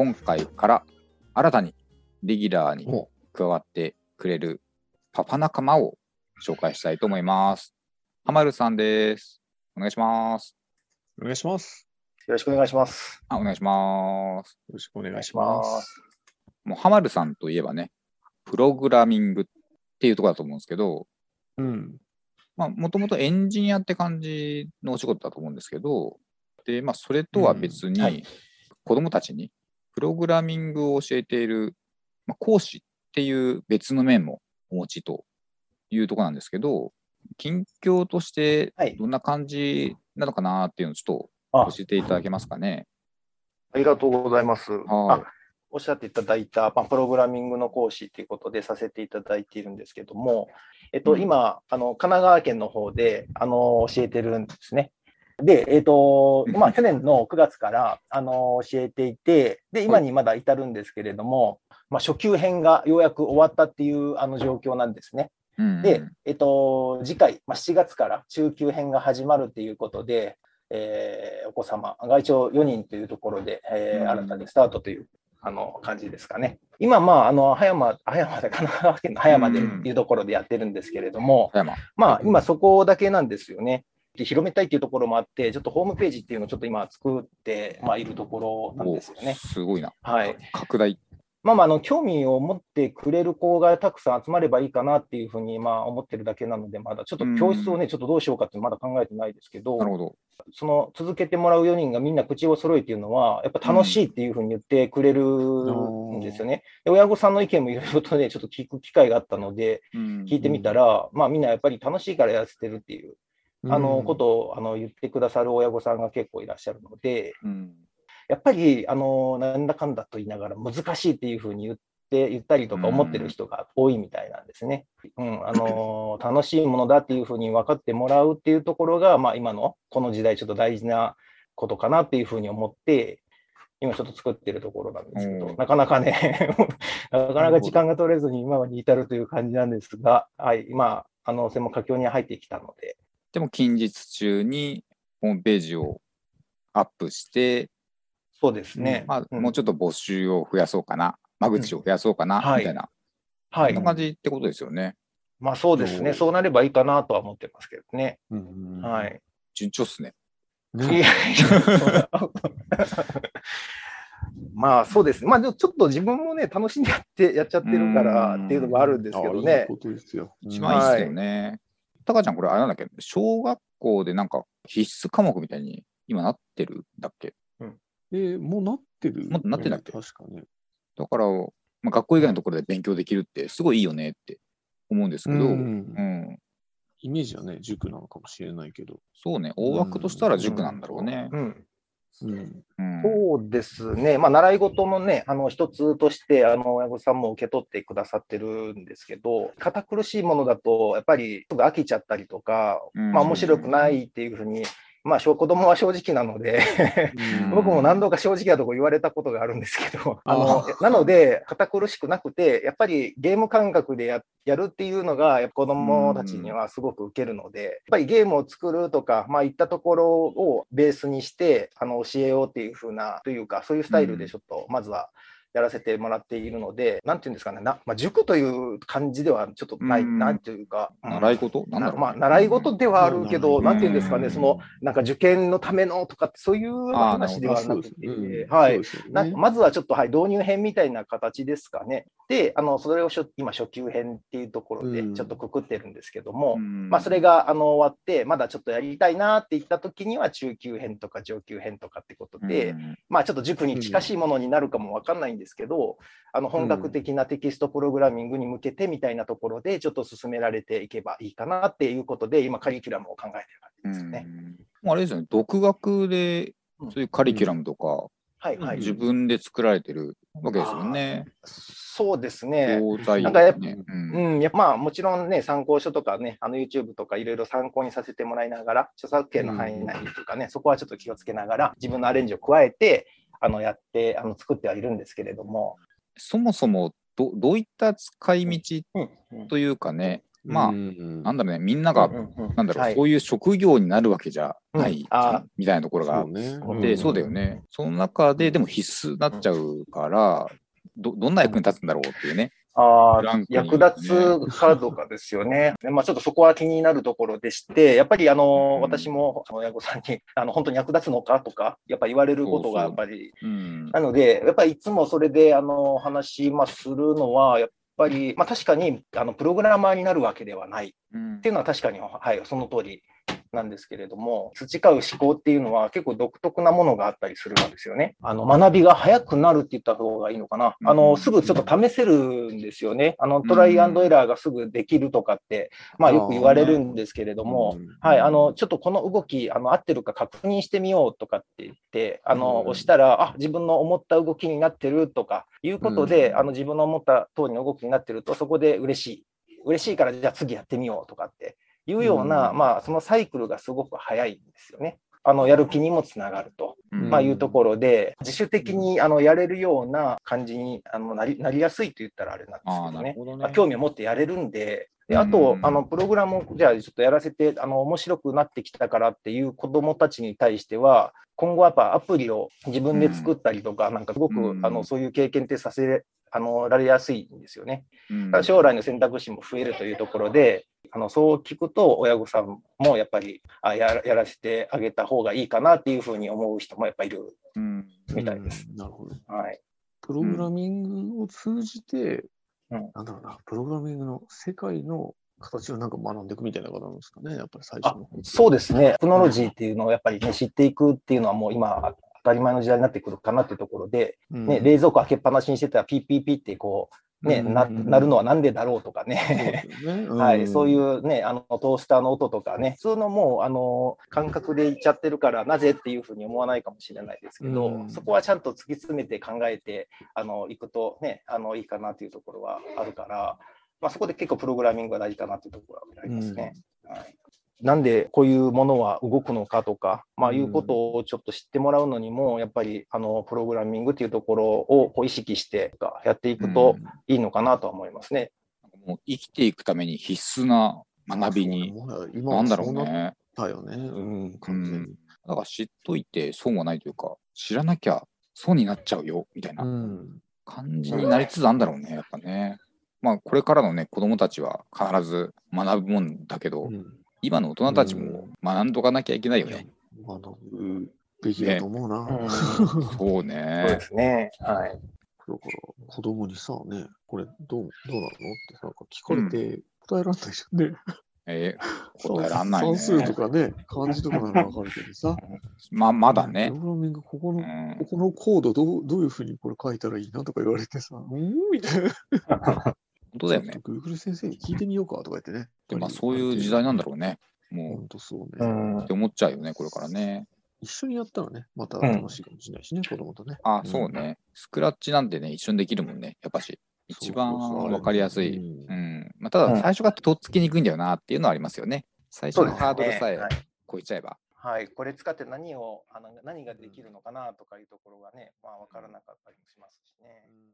今回から新たにレギュラーに加わってくれるパパ仲間を紹介したいと思います。はまるさんです。お願いします。お願いします。よろしくお願いします。あ、お願いします。よろしくお願いしま。すもうはまるさんといえばね、プログラミングっていうところだと思うんですけど、うん。まあ、もともとエンジニアって感じのお仕事だと思うんですけど、で、まあ、それとは別に、うんはい子供たちにプログラミングを教えている、まあ、講師っていう別の面もお持ちというところなんですけど、近況としてはいどんな感じなのかなっていうのをちょっあと教えていただけますかね。ありがとうございます。はいあおっしゃっていただいた、まあ、プログラミングの講師ということでさせていただいているんですけども、えっと、うん今、あの神奈川県の方であの教えてるんですね。で、えっとまあ、去年の9月からあの教えていて、で今にまだ至るんですけれども、まあ、初級編がようやく終わったっていうあの状況なんですね。うんで、えっと、次回、まあ、7月から中級編が始まるということで、えーお子様が一応4人というところで、えーうん新たにスタートというあの感じですかね。今、まあ、あの葉山、葉山で、神奈川県の葉山でっていうところでやってるんですけれども、葉山。まあ、今そこだけなんですよね。で広めたいっていうところもあって、ちょっとホームページっていうのをちょっと今作って、まあ、いるところなんおですよね。すごいな。はい。拡大。まあまあ、あの興味を持ってくれる子がたくさん集まればいいかなっていうふうにまあ思ってるだけなので、まだちょっと教室をね、ちょっとどうしようかってまだ考えてないですけどな、るほど。その続けてもらう4人がみんな口を揃えていうのは、やっぱ楽しいっていうふうに言ってくれるんですよね。で親御さんの意見もいろいろとね、ちょっと聞く機会があったので、聞いてみたら、まあみんなやっぱり楽しいからやらせてるっていう、あのことをあの言ってくださる親御さんが結構いらっしゃるので、うん。やっぱり、あの、なんだかんだと言いながら難しいっていうふうに言って、言ったりとか思ってる人が多いみたいなんですね。うん、あの、楽しいものだっていうふうに分かってもらうっていうところが、まあ今のこの時代ちょっと大事なことかなっていうふうに思って、今ちょっと作ってるところなんですけどうん、なかなかね、なかなか時間が取れずに今に至るという感じなんですが、はい、今、あの、専門佳境に入ってきたので、でも近日中にホームページをアップして、そうですね。まあ、うんもうちょっと募集を増やそうかな、間口を増やそうかな、みたいな、はいそんな。感じってことですよね。まあそうですね。そうなればいいかなとは思ってますけどね。うん。。はいい。順調っすね。まあそうですね。まあちょっと自分もね、楽しんでやってやっちゃってるからっていうのもあるんですけどね。ことですよ。一番いいっすよね。タカちゃん、これあれなんだっけ？小学校でなんか必須科目みたいに今なってるんだっけ？えーもうなってる、もうなってんだっけ？確かね。だから、まあ、学校以外のところで勉強できるってすごいいいよねって思うんですけど、ううんん。イメージはね、塾なのかもしれないけど。そうね、大枠としたら塾なんだろうね。うん、うん。うんそうですね。まあ習い事のね、あの一つとして、あの親御さんも受け取ってくださってるんですけど、堅苦しいものだと、やっぱりすぐ飽きちゃったりとか、うんまあ面白くないっていうふうに、まあ 子供は正直なので、僕も何度か正直なとこ言われたことがあるんですけど、あのなので、堅苦しくなくて、やっぱりゲーム感覚でややるっていうのが、子供たちにはすごく受けるので、やっぱりゲームを作るとか、まあ、いったところをベースにして、あの教えようっていう風な、というか、そういうスタイルでちょっと、まずは。やらせてもらっているので、なんていうんですかね、なまあ、塾という感じではちょっとない、うん。なんていうか、うん。習い事？なんだろうね、まあ、習い事ではあるけど、うん。なんていうんですかね、うん。その、なんか受験のためのとかって、そういう話ではなくて、ね。はい。なまずはちょっと、はい、導入編みたいな形ですかね。で、あのそれをしょ今、初級編っていうところでうん。ちょっとくくってるんですけども、うん。まあ、それがあの終わって、まだちょっとやりたいなって言った時には、中級編とか上級編とかってことで、うん。まあ、ちょっと塾に近しいものになるかもわかんないんですけど、あの本格的なテキストプログラミングに向けてみたいなところで、ちょっと進められていけばいいかなっていうことで、今、カリキュラムを考えてる感じですよね。あれですよね、独学でそういうカリキュラムとか、はいはい。自分で作られてるわけですよね。そうですね。なんかやっぱね。うんうん、やまあもちろんね、参考書とかね、あの YouTube とかいろいろ参考にさせてもらいながら、著作権の範囲内とかね、そこはちょっと気をつけながら、自分のアレンジを加えて、あのやって、あの作ってはいるんですけれども、そもそもどどういった使い道うんうん。というかね、まあうん。なんだろうね、みんなが、うんうんうん。なんだろう、はい。そういう職業になるわけじゃない、うん。あみたいなところがあそうね。って、うん。そうだよね。その中で、でも必須になっちゃうから、どどんな役に立つんだろうっていうね。あ役立つかどうかですよね。でまあ、ちょっとそこは気になるところでして、やっぱりあの、うん。私も親御さんに あの本当に役立つのかとか、やっぱ言われることがやっぱり、うん。なので、やっぱりいつもそれであの話、まあ、するのは、やっぱり、まあ、確かにあのプログラマーになるわけではない。うん。っていうのは確かに、はい、その通りなんですけれども、培う思考っていうのは結構独特なものがあったりするんですよね。あの学びが早くなるって言った方がいいのかな。あうんのすぐちょっと試せるんですよね。あのトライアンドエラーがすぐできるとかって、まあよく言われるんですけれどもうん、はい、あのちょっとこの動きあの合ってるか確認してみようとかって言って、あのうん押したら、あ自分の思った動きになってるとかいうことで、うんあの自分の思った通りの動きになってると、そこで嬉しい。嬉しいからじゃあ次やってみようとかっていうような、うんまあそのサイクルがすごく早いんですよね。あのやる気にもつながると、うんまあ、いうところで、自主的にあのやれるような感じにあのなりなりやすいと言ったらあれなんですけどね。どね。まあ興味を持ってやれるんで、であと、うんあのプログラムをじゃあちょっとやらせてあの面白くなってきたからっていう子どもたちに対しては、今後はやっぱアプリを自分で作ったりとか、なんかすごく、うんあのそういう経験ってさせあのられやすいんですよね。うん将来の選択肢も増えるというところで、あのそう聞くと、親御さんもやっぱりあやらやらせてあげた方がいいかなっていうふうに思う人もやっぱりいるうん。みたいです。うん。なるほど。はい、プログラミングを通じて、うん。なんだろうな、プログラミングの世界の形をなんか学んでいくみたいなことなんですかね、やっぱり最初の方。そうですね、テクノロジーっていうのをやっぱり、ね、知っていくっていうのは、もう今、当たり前の時代になってくるかなっていうところで、うん。ね、冷蔵庫開けっぱなしにしてたら、ピーピーピーってこう、ねうんななるのはなんでだろうとかね。はい、そういうんうね、あのトースターの音とかね、普通のもうあの感覚で言っちゃってるから、なぜっていうふうに思わないかもしれないですけど、うん。そこはちゃんと突き詰めて考えてあのいくとね、あのいいかなというところはあるから、まあ、そこで結構プログラミングが大事かなというところはありますね。はいなんでこういうものは動くのかとか、まあ、うんいうことをちょっと知ってもらうのにも、やっぱりあのプログラミングというところをこう意識してやっていくといいのかなとは思いますね。もう生きていくために必須な学びに、なんだろそうね。たよね。うん、完全に。だから知っといて損はないというか、知らなきゃ損になっちゃうよ、みたいなうん感じになりつつあるんだろうね、やっぱね。まあ、これからのね、子供たちは必ず学ぶもんだけど、うん今の大人たちも学んどかなきゃいけないよね。学ぶべきだと思うな。うんそうそうねで。すね。はい。だから子供にさ、ね、これどうどうなの？ってなんか聞かれて答えらんないじゃんね。えー答えらんないね。算数とかね、漢字とかならわかるけどさ。ままだねプ。ログラミング、ここの、うんここのコードどうどういうふうにこれ書いたらいいなとか言われてさ、うん？みたいな。本当だよね Google 先生に聞いてみようかとか言ってね。でまあ、そういう時代なんだろうね。も本当そううね。んうって思っちゃうよね、これからね。一緒にやったらね、また楽しいかもしれないしね、子供とね。あ、んそうね。スクラッチなんてね、一緒にできるもんね、やっぱし。一番わかりやすい。ううんん。まあ、ただ、最初がとっつきにくいんだよなっていうのはありますよね。最初のハードルさえはい超えちゃえば。はい、これ使って何をあの何ができるのかなとかいうところがね、まあ、分からなかったりもしますしね。うん